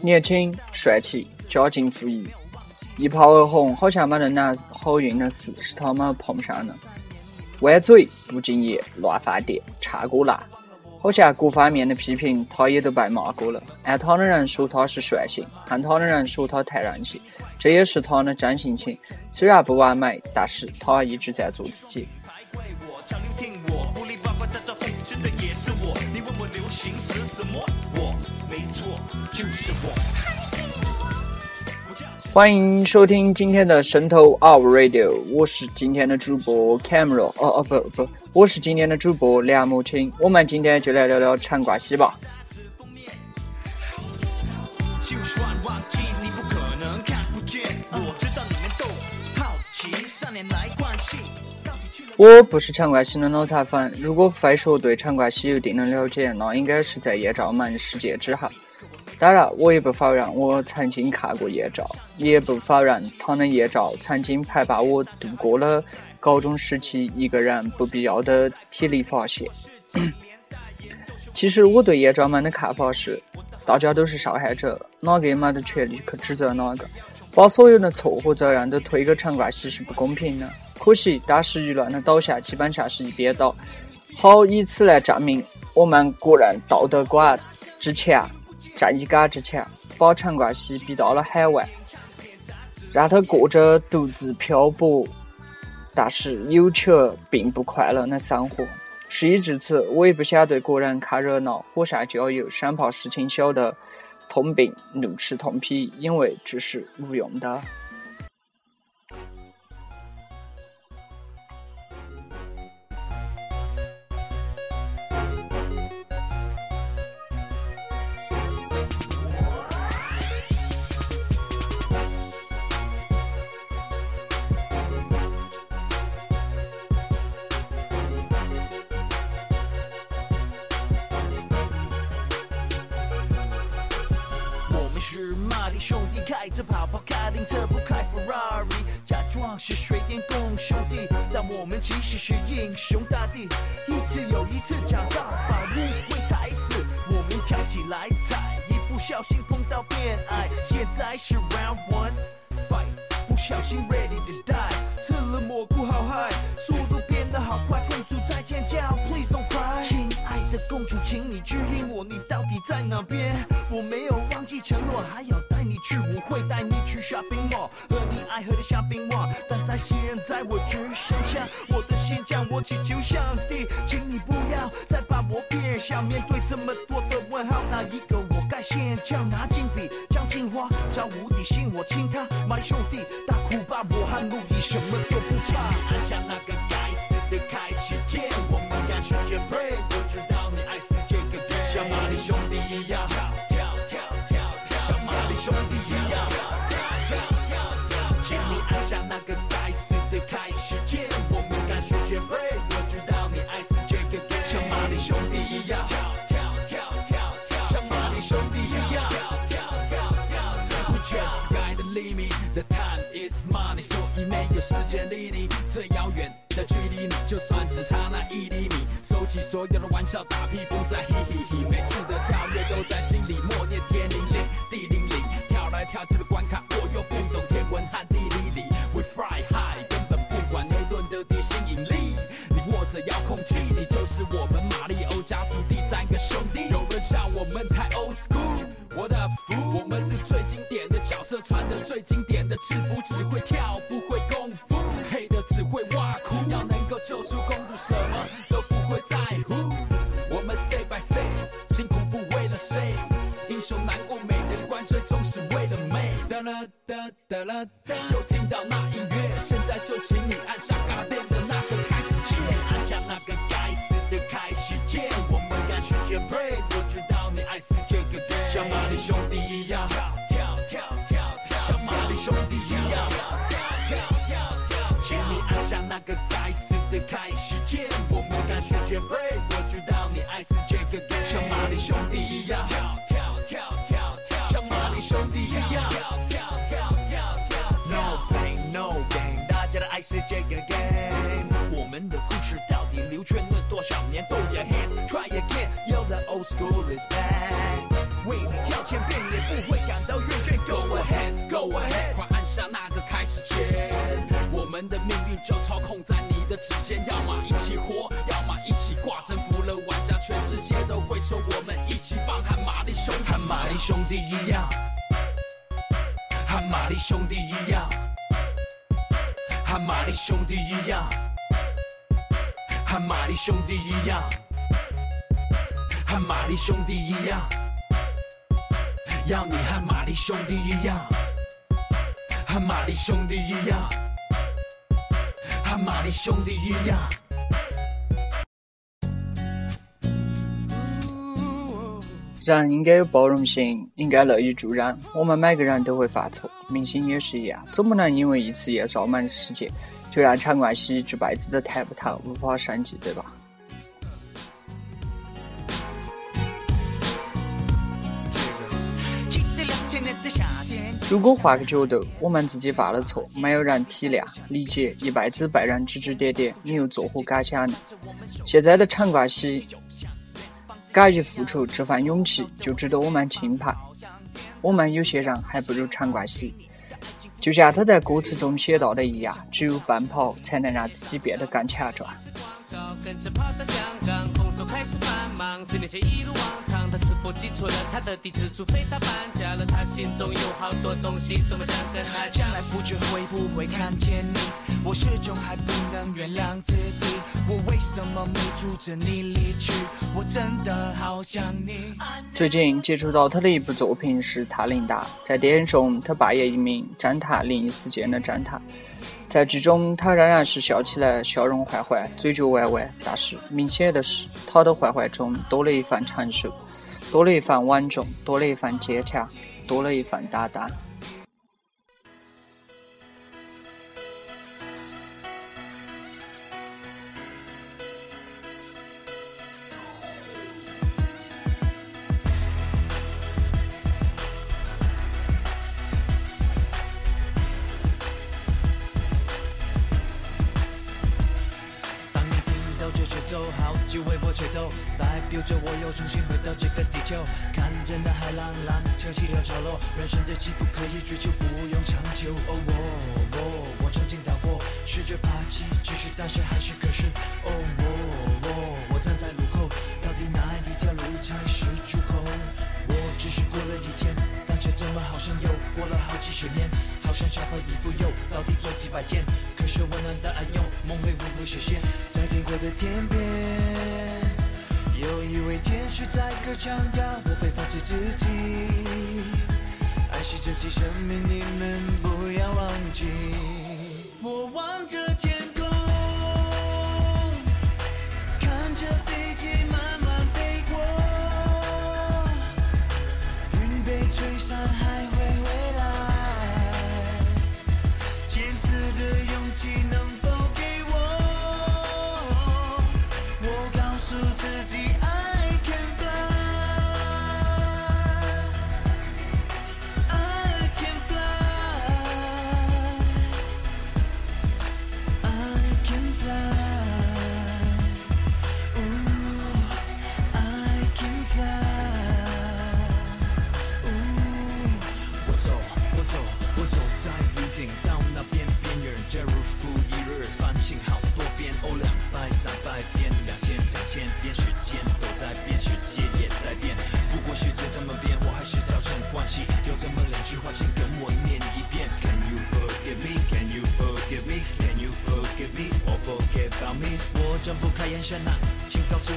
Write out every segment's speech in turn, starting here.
年轻帅气，家境富裕，一炮而红，好像没人拿好运的事是他们碰上的。歪嘴不敬业，乱饭店，差过辣，好像各方面的批评他也都被骂过了。爱他的人说他是率性，恨他的人说他太任性，这也是他的真性情。虽然不完美，但是他一直在做自己。欢迎收听今天的神头 Our Radio，我是今天的主播 Camera，哦哦不不，我是今天的主播梁木青。我们今天就来聊聊陈冠希吧。我，不是陈冠希的脑残粉，如果非说对陈冠希有一定的了解，那应该是在艳照门事件之后。当然，我也不否认我曾经看过艳照，也不否认他的艳照曾经陪伴我度过了高中时期一个人不必要的体力发泄。其实我对叶兆们的看法是，大家都是受害者，哪个也没得权利去指责哪个，把所有的错和责任都推给陈冠希是不公平的。可惜当时舆论的导向基本上是一边倒，好以此来证明我们国人道德观之强。正义感之强，把陈冠希逼到了海外，让他过着独自漂泊，但是有钱并不快乐的生活。事已至此，我也不想对国人看热闹，火上浇油，生怕事情小得痛并怒斥痛批，因为这是无用的。是水电工兄弟，但我们其实是英雄大帝。一次又一次找到宝物会踩死，我们跳起来踩，一不小心碰到变矮，现在是 Round One，Fight，不小心 Ready to die，吃了蘑菇好嗨，速度变得好快，公主在尖叫，Please don't cry，亲爱的公主，请你指引我，你到底在哪边？我没有忘记承诺，还要带你去舞会，带你去 shopping mall，爱喝的香槟哇。但在现在，我只剩下我的心将我祈求上帝，请你不要再把我骗想。面对这么多的问号，哪一个我该先叫？拿金笔，将金花，将无底心，我亲他。马里兄弟，世界离你最遥远的距离，你就算只差那一厘米，收起所有的玩笑，打屁不再嘿嘿嘿，每次的跳跃都在心里默念天灵灵地灵灵，跳来跳去的关卡，我又不懂天文和地理理，We fly high，根本不管牛顿的地心引力，你握着遥控器，你就是我们马里欧家族第三个兄弟。有人笑我们太 old school，我的服，我们是最经典角色，穿的最经典的制服，只会跳不会功夫，黑的只会挖苦，只要能够救出公主，什么都不会在乎。我们 stay by stay，辛苦不为了谁，英雄难过美人关，最终是为了美。哒啦哒哒啦哒，又听到那音乐，现在就请你按下嘎电的那个开始键，按下那个该死的开始键，我们赶时间 break，我知道你爱世界个 game，像马里兄弟不会感到厌倦。Go ahead, go ahead，快按下那个开始键。我们的命运就操控在你的指尖，要么一起活，要么一起挂。征服了玩家，全世界都会说我们一起棒，和玛丽兄弟，和玛丽兄弟一样，和玛丽兄弟一样，和玛丽兄弟一样，和玛丽兄弟一样，和玛丽兄弟一样。要你和玛丽兄弟一样，和玛丽兄弟一样，和玛丽兄弟一样。人应该有包容心，应该乐于助人。我们每个人都会犯错，明星也是一样，总不能因为一次艳照满世界，就让陈冠希这辈子都抬不头，无法升级，对吧？如果换个角度，我们自己犯了错，没有人体谅、理解，一辈子被人指指点点，你又作何感想呢？现在的陈冠希敢于付出这份勇气，就值得我们钦佩。我们有些人还不如陈冠希，就像他在歌词中写到的一样，只有奔跑才能让自己变得更强壮。跟着跑到香港，工作开始繁忙。十年前一如往常，他是否记错了他的地址？除非他搬家了，他心中有好多东西，多么想跟他讲。将来不知会不会看见你，我始终还不能原谅自己。我为什么没阻止你离去？我真的好想你。最近接触到他的一部作品是《塔琳达》，在电影中，他扮演一名侦探，另一世界的侦探。在剧中，他仍然是笑起来笑容坏坏，嘴角歪歪，但是明显的是，他的坏坏中多了一份成熟，多了一份稳重，多了一份坚强，多了一份担当。为我吹走，代表着我又重新回到这个地球，看着那海浪浪，潮起潮潮落，人生的起伏可以追求，不用强求。哦我我我曾经到过，试着爬起，只是当时还是可是。哦我我我站在路口，到底哪一条路才是出口？我只是过了几天，但却怎么好像又过了好几十年？好像穿回衣服又到底做几百件，可是温暖的爱用梦会不会实现？在天国的天边。因为天使在歌唱，要我别放弃自己。爱是珍惜生命，你们不要忘记。我望着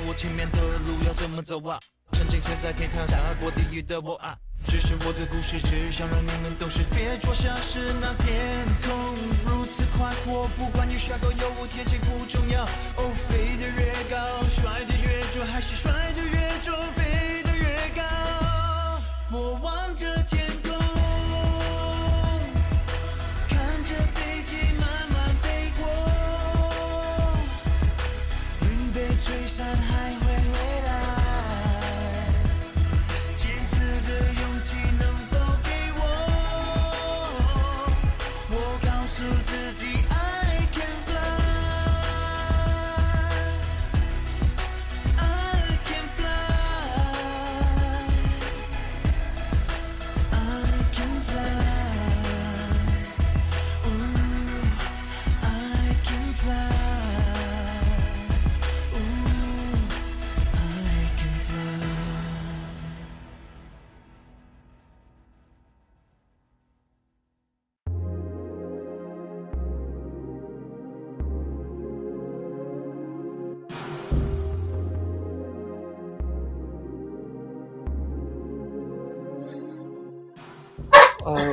我前面的路要怎么走啊？曾经曾在天堂下过地狱的我啊，只是我的故事，只想让你们懂事。别做像是那天空如此宽阔，不管你帅哥有无，天气不重要。哦，飞得越高，摔得越重，还是摔得越重，飞得越高。我望着天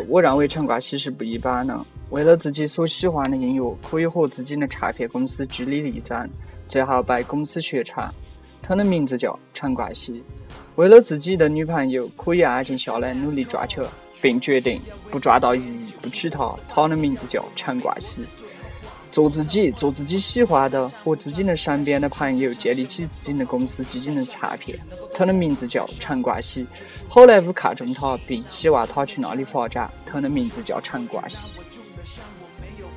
我认为陈冠希是不一般的。为了自己所喜欢的音乐，可以和自己的唱片公司据理力争，最后被公司宣传。他的名字叫陈冠希。为了自己的女朋友，可以安静下来努力赚钱，并决定不赚到一亿不娶她。他的名字叫陈冠希。做自己，做自己喜欢的，和自己的身边的朋友建立起自己的公司，自己的唱片。他的名字叫陈冠希。好莱坞看中他，并希望他去那里发展。他的名字叫陈冠希。没有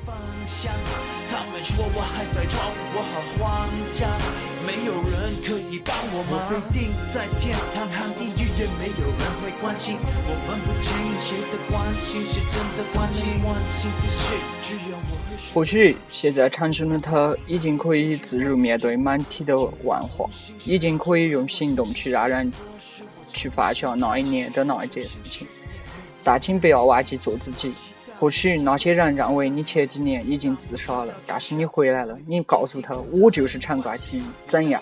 人可以帮我吗？我被定在天堂和地狱，也没有人会关心。我分不清谁的关心是真的关心。心的事，只有我或许现在成熟的他，已经可以自如面对满体的万华，已经可以用行动去让人去放下那一年的那一件事情。但请不要忘记做自己。或许那些人认为你前几年已经自杀了，但是你回来了。你告诉他，我就是陈冠希，怎样？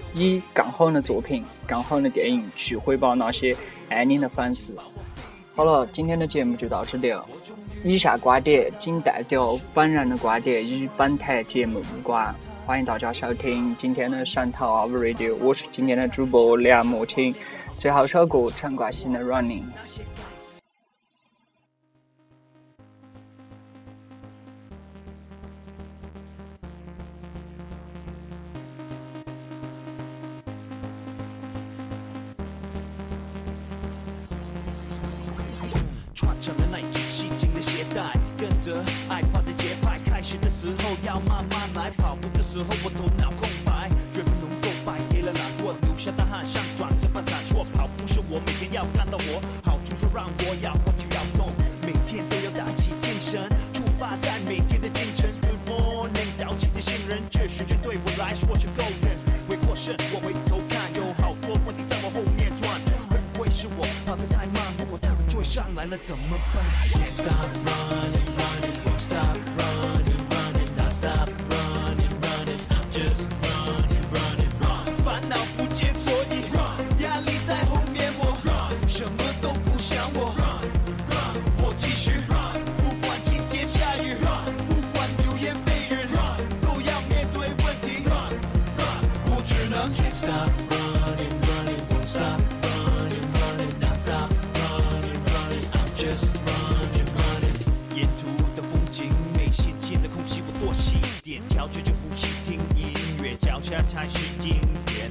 以更好的作品、更好的电影去回报那些爱你的粉丝。好了，今天的节目就到这里了。以下观点仅代表本人的观点，与本台节目无关。欢迎大家收听今天的神头 Radio，我是今天的主播梁莫清。最后首歌陈冠希的《Running》。跟着爱跑的节拍。开始的时候要慢慢来，跑步的时候我头脑空白，绝不能够白给了难过，留下大汗像转身般闪烁。跑步是我每天要干的活，好处是让我要活就要动，每天都要打起精神，出发在每天的清晨。Good morning，早起的新人，这时间对我来说是够远。回过神，我会上来了怎么办？Can't stop running, running, won't stop running, running, 调节着呼吸，听音乐，脚下才是经典。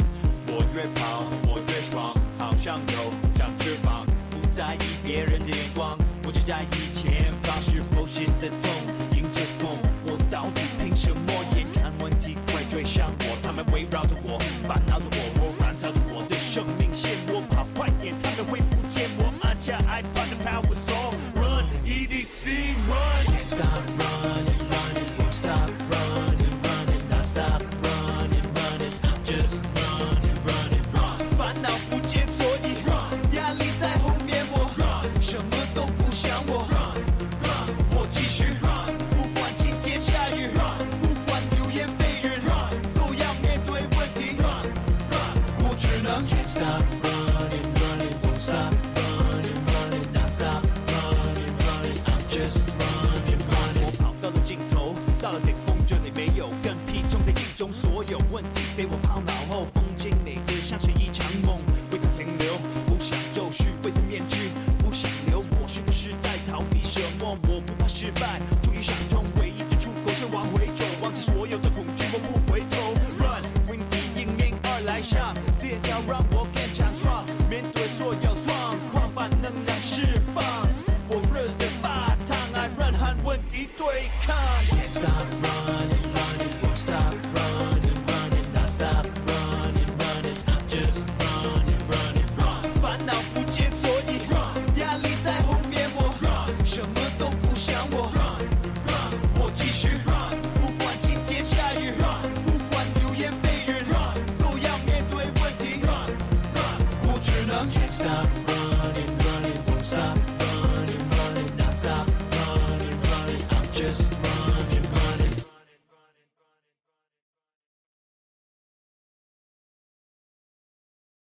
我越跑，我越爽，好像有长翅膀，不在意别人的眼光，我只在意前方是否行得通。迎着风，我到底凭什么？眼看问题快追上我，他们围绕着我，烦恼着我，有问题被我抛脑